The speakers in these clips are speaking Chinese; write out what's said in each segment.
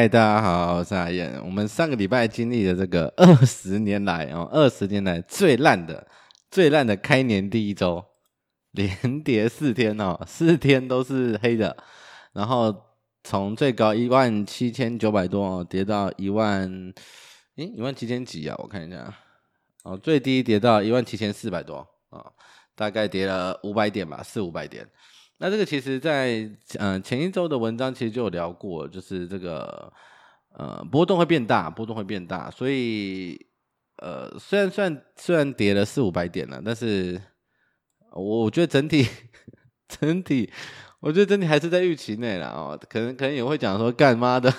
嗨，大家好，我是阿燕。我们上个礼拜经历了这个二十年来哦，二十年来最烂的、最烂的开年第一周，连跌四天哦，四天都是黑的。然后从最高一万七千九百多哦，跌到一万，诶，一万七千几啊？我看一下，哦，最低跌到一万七千四百多啊，大概跌了五百点吧，四五百点。那这个其实在，嗯前一周的文章其实就有聊过，就是这个呃波动会变大，波动会变大，所以呃虽然算虽然跌了四五百点了，但是我觉得整体 整体我觉得整体还是在预期内了啊，可能可能也会讲说干妈的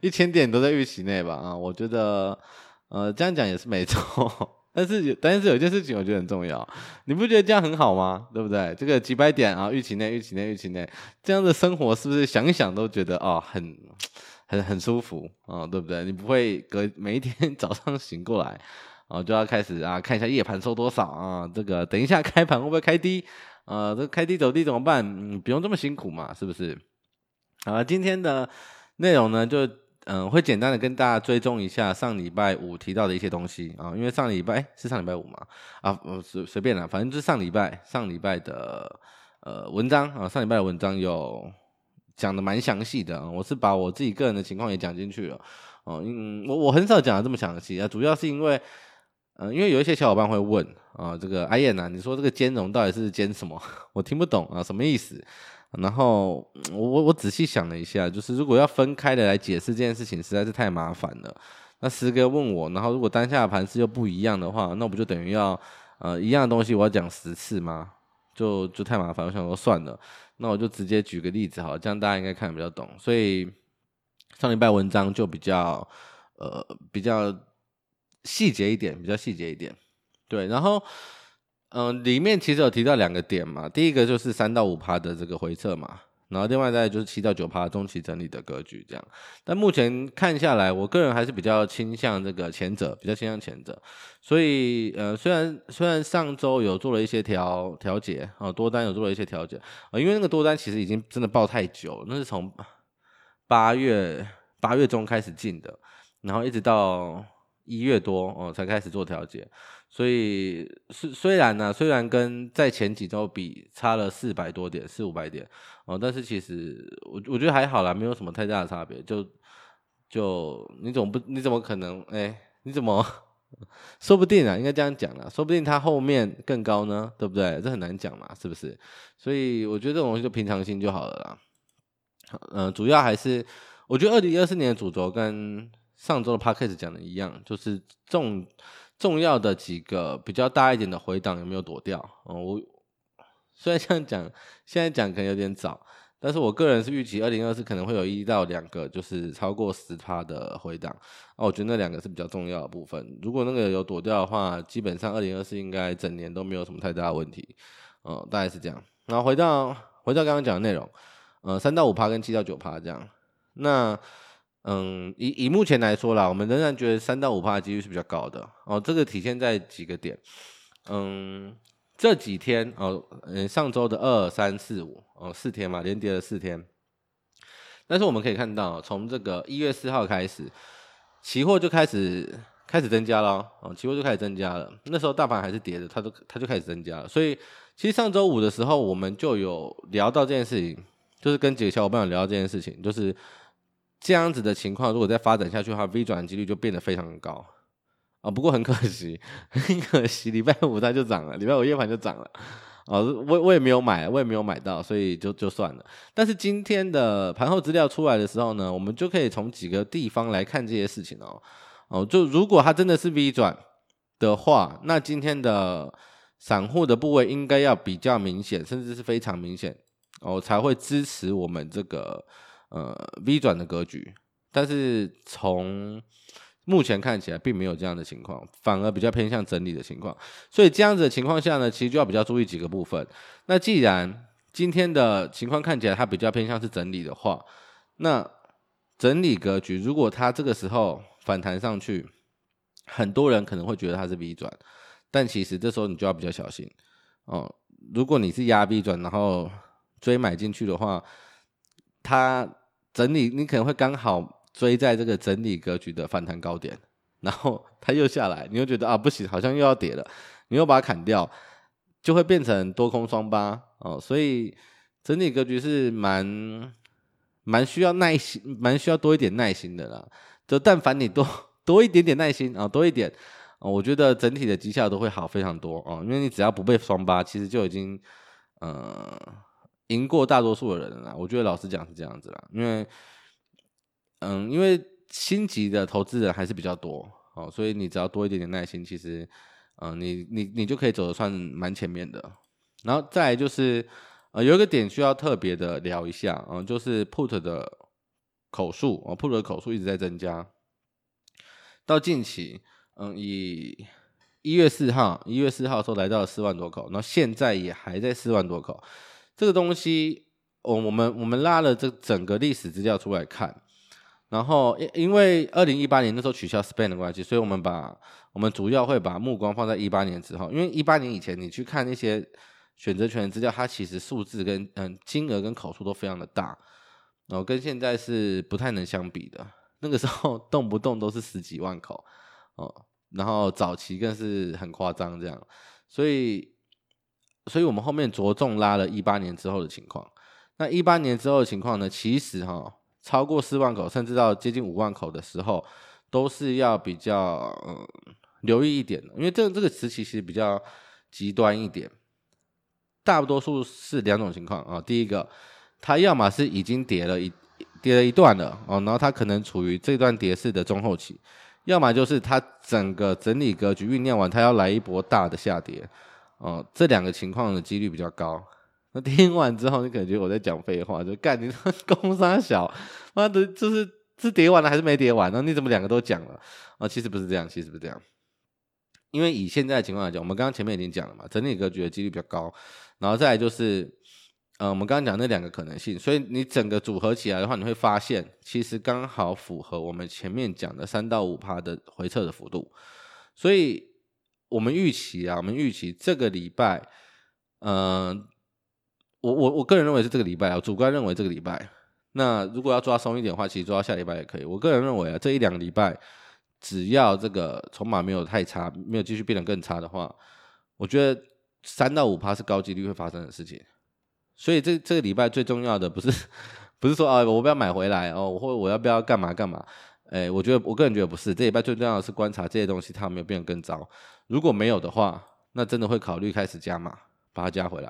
一千点都在预期内吧啊，我觉得呃这样讲也是没错。但是有，但是有件事情我觉得很重要，你不觉得这样很好吗？对不对？这个几百点啊，预期内，预期内，预期内，这样的生活是不是想一想都觉得哦，很很很舒服啊、对不对？你不会隔每一天 早上醒过来，哦，就要开始啊看一下夜盘收多少啊，这个等一下开盘会不会开低啊？这开低走低怎么办？嗯，不用这么辛苦嘛，是不是？好，今天的内容呢就。嗯，会简单的跟大家追踪一下上礼拜五提到的一些东西啊，因为上礼拜是上礼拜五嘛啊，随随便啦，反正就是上礼拜上礼拜的呃文章啊，上礼拜的文章有讲的蛮详细的，我是把我自己个人的情况也讲进去了哦，嗯，我我很少讲的这么详细啊，主要是因为嗯、因为有一些小伙伴会问啊，这个阿燕呐，你说这个兼容到底是兼什么？我听不懂啊，什么意思？然后我我我仔细想了一下，就是如果要分开的来解释这件事情，实在是太麻烦了。那师哥问我，然后如果当下的盘势又不一样的话，那我不就等于要呃一样的东西我要讲十次吗？就就太麻烦。我想说算了，那我就直接举个例子好了，这样大家应该看得比较懂。所以上礼拜文章就比较呃比较细节一点，比较细节一点。对，然后。嗯，里面其实有提到两个点嘛，第一个就是三到五趴的这个回撤嘛，然后另外再就是七到九趴中期整理的格局这样。但目前看下来，我个人还是比较倾向这个前者，比较倾向前者。所以，呃，虽然虽然上周有做了一些调调节啊，多单有做了一些调节啊，因为那个多单其实已经真的爆太久，那是从八月八月中开始进的，然后一直到一月多哦才开始做调节。所以虽虽然呢、虽然跟在前几周比差了四百多点，四五百点哦，但是其实我我觉得还好啦，没有什么太大的差别。就就你怎么不你怎么可能哎？你怎么 说不定啊？应该这样讲啦，说不定它后面更高呢，对不对？这很难讲嘛，是不是？所以我觉得这种东西就平常心就好了啦。嗯、主要还是我觉得二零二四年的主轴跟上周的 Podcast 讲的一样，就是重。重要的几个比较大一点的回档有没有躲掉？哦，我虽然这样讲，现在讲可能有点早，但是我个人是预期二零二四可能会有一到两个，就是超过十趴的回档。哦，我觉得那两个是比较重要的部分。如果那个有躲掉的话，基本上二零二四应该整年都没有什么太大的问题。哦，大概是这样。然后回到回到刚刚讲的内容，呃，三到五趴跟七到九趴这样。那嗯，以以目前来说啦，我们仍然觉得三到五趴的几率是比较高的哦。这个体现在几个点，嗯，这几天哦，嗯，上周的二三四五哦，四天嘛，连跌了四天。但是我们可以看到，从这个一月四号开始，期货就开始开始增加了哦，期货就开始增加了。那时候大盘还是跌的，它都它就开始增加了。所以其实上周五的时候，我们就有聊到这件事情，就是跟几个小伙伴有聊到这件事情，就是。这样子的情况，如果再发展下去的话，V 转的几率就变得非常高啊。不过很可惜，很可惜，礼拜五它就涨了，礼拜五夜盘就涨了啊。我我也没有买，我也没有买到，所以就就算了。但是今天的盘后资料出来的时候呢，我们就可以从几个地方来看这些事情哦。哦，就如果它真的是 V 转的话，那今天的散户的部位应该要比较明显，甚至是非常明显哦，才会支持我们这个。呃，V 转的格局，但是从目前看起来并没有这样的情况，反而比较偏向整理的情况。所以这样子的情况下呢，其实就要比较注意几个部分。那既然今天的情况看起来它比较偏向是整理的话，那整理格局如果它这个时候反弹上去，很多人可能会觉得它是 V 转，但其实这时候你就要比较小心哦。如果你是压 V 转，然后追买进去的话，它整理你可能会刚好追在这个整理格局的反弹高点，然后它又下来，你又觉得啊不行，好像又要跌了，你又把它砍掉，就会变成多空双八哦。所以整理格局是蛮蛮需要耐心，蛮需要多一点耐心的啦。就但凡你多多一点点耐心啊，多一点，我觉得整体的绩效都会好非常多哦。因为你只要不被双八，其实就已经嗯赢过大多数的人了。我觉得老实讲是这样子啦，因为。嗯，因为星级的投资人还是比较多哦，所以你只要多一点点耐心，其实，嗯，你你你就可以走得算蛮前面的。然后再来就是，呃，有一个点需要特别的聊一下，嗯，就是 put 的口数哦，put 的口数一直在增加，到近期，嗯，以一月四号，一月四号的时候来到了四万多口，然后现在也还在四万多口。这个东西，我我们我们拉了这整个历史资料出来看。然后，因因为二零一八年那时候取消 SPAN 的关系，所以我们把我们主要会把目光放在一八年之后。因为一八年以前，你去看那些选择权的资料，它其实数字跟嗯金额跟口数都非常的大，然后跟现在是不太能相比的。那个时候动不动都是十几万口哦，然后早期更是很夸张这样。所以，所以我们后面着重拉了一八年之后的情况。那一八年之后的情况呢，其实哈。超过四万口，甚至到接近五万口的时候，都是要比较嗯留意一点的，因为这这个时期其实比较极端一点。大多数是两种情况啊，第一个，它要么是已经跌了一跌了一段了哦，然后它可能处于这段跌势的中后期；要么就是它整个整理格局酝酿完，它要来一波大的下跌哦，这两个情况的几率比较高。那听完之后，你可能觉我在讲废话，就干你 公三小，妈的，就是是叠完了还是没叠完呢？你怎么两个都讲了？啊，其实不是这样，其实不是这样，因为以现在的情况来讲，我们刚刚前面已经讲了嘛，整体格局的几率比较高，然后再来就是，呃，我们刚刚讲那两个可能性，所以你整个组合起来的话，你会发现其实刚好符合我们前面讲的三到五趴的回撤的幅度，所以我们预期啊，我们预期这个礼拜，嗯、呃。我我我个人认为是这个礼拜啊，主观认为这个礼拜。那如果要抓松一点的话，其实抓到下礼拜也可以。我个人认为啊，这一两个礼拜，只要这个筹码没有太差，没有继续变得更差的话，我觉得三到五趴是高几率会发生的事情。所以这这个礼拜最重要的不是 不是说啊，我不要买回来哦，或我要不要干嘛干嘛？哎，我觉得我个人觉得不是。这礼拜最重要的是观察这些东西它有没有变更糟。如果没有的话，那真的会考虑开始加码，把它加回来。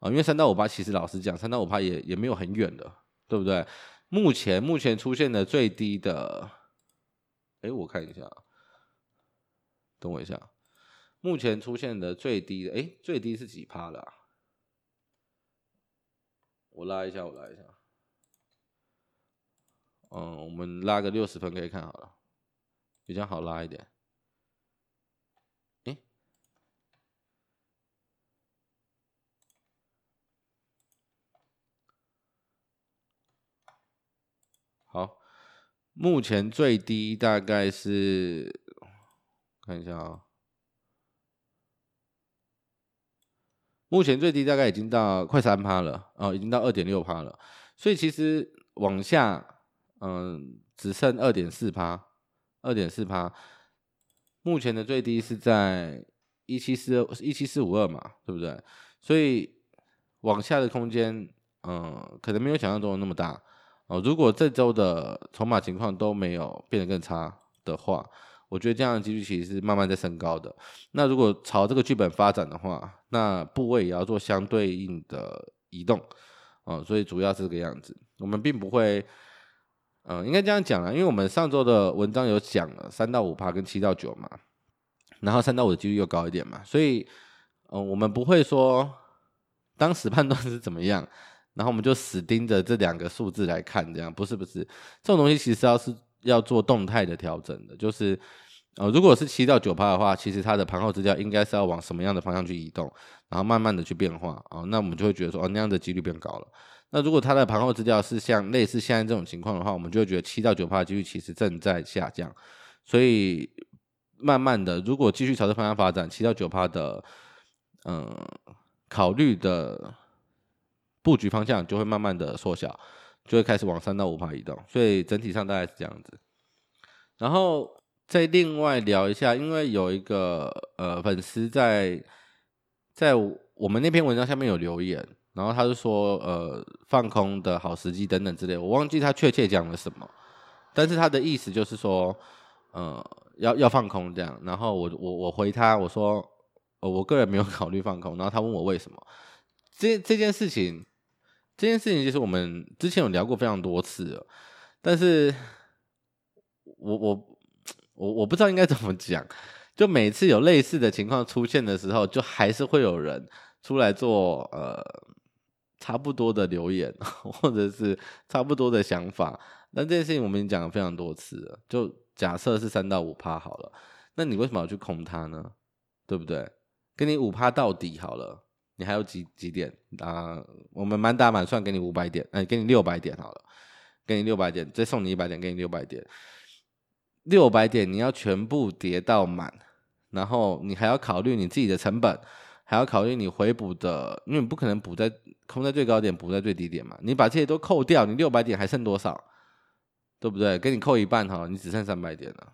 啊，因为三到五趴其实老实讲，三到五趴也也没有很远的，对不对？目前目前出现的最低的，哎，我看一下，等我一下，目前出现的最低的，哎，最低是几趴了？我拉一下，我拉一下，嗯，我们拉个六十分可以看好了，比较好拉一点。好，目前最低大概是，看一下啊，目前最低大概已经到快三趴了哦，已经到二点六趴了，所以其实往下，嗯，只剩二点四趴，二点四趴，目前的最低是在一七四二一七四五二嘛，对不对？所以往下的空间，嗯，可能没有想象中的那么大。哦，如果这周的筹码情况都没有变得更差的话，我觉得这样的几率其实是慢慢在升高的。那如果朝这个剧本发展的话，那部位也要做相对应的移动。哦，所以主要是这个样子。我们并不会，嗯，应该这样讲啊，因为我们上周的文章有讲了三到五趴跟七到九嘛，然后三到五的几率又高一点嘛，所以，嗯，我们不会说当时判断是怎么样。然后我们就死盯着这两个数字来看，这样不是不是，这种东西其实要是要做动态的调整的，就是呃，如果是七到九趴的话，其实它的盘后资料应该是要往什么样的方向去移动，然后慢慢的去变化啊、哦，那我们就会觉得说，哦，那样的几率变高了。那如果它的盘后资料是像类似现在这种情况的话，我们就会觉得七到九趴的几率其实正在下降，所以慢慢的，如果继续朝这方向发展，七到九趴的，嗯、考虑的。布局方向就会慢慢的缩小，就会开始往三到五趴移动，所以整体上大概是这样子。然后再另外聊一下，因为有一个呃粉丝在在我们那篇文章下面有留言，然后他就说呃放空的好时机等等之类，我忘记他确切讲了什么，但是他的意思就是说呃要要放空这样，然后我我我回他我说呃我个人没有考虑放空，然后他问我为什么，这这件事情。这件事情其实我们之前有聊过非常多次，但是我我我我不知道应该怎么讲，就每次有类似的情况出现的时候，就还是会有人出来做呃差不多的留言，或者是差不多的想法。那这件事情我们已经讲了非常多次了，就假设是三到五趴好了，那你为什么要去空它呢？对不对？给你五趴到底好了。你还有几几点啊、我们满打满算给你五百点，哎、给你六百点好了，给你六百点，再送你一百点，给你六百点。六百点你要全部叠到满，然后你还要考虑你自己的成本，还要考虑你回补的，因为你不可能补在空在最高点，补在最低点嘛。你把这些都扣掉，你六百点还剩多少？对不对？给你扣一半哈，你只剩三百点了。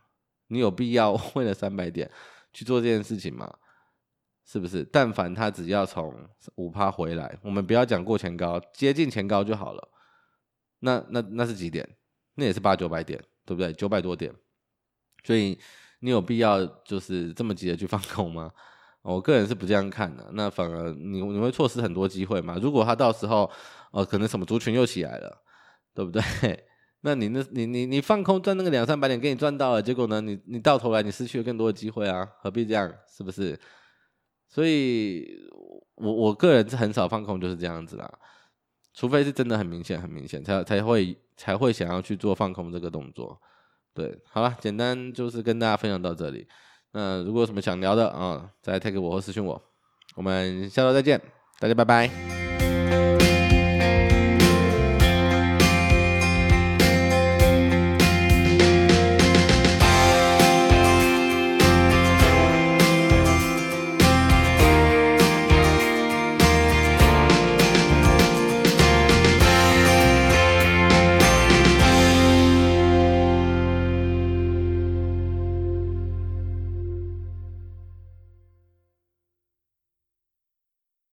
你有必要 为了三百点去做这件事情吗？是不是？但凡他只要从五趴回来，我们不要讲过前高，接近前高就好了。那那那是几点？那也是八九百点，对不对？九百多点。所以你有必要就是这么急的去放空吗？我个人是不这样看的。那反而你你会错失很多机会嘛。如果他到时候呃可能什么族群又起来了，对不对？那你那你你你放空赚那个两三百点给你赚到了，结果呢你你到头来你失去了更多的机会啊，何必这样？是不是？所以，我我个人是很少放空，就是这样子啦。除非是真的很明显、很明显，才才会才会想要去做放空这个动作。对，好了，简单就是跟大家分享到这里。嗯如果有什么想聊的啊，再 take 我或私信我。我们下周再见，大家拜拜。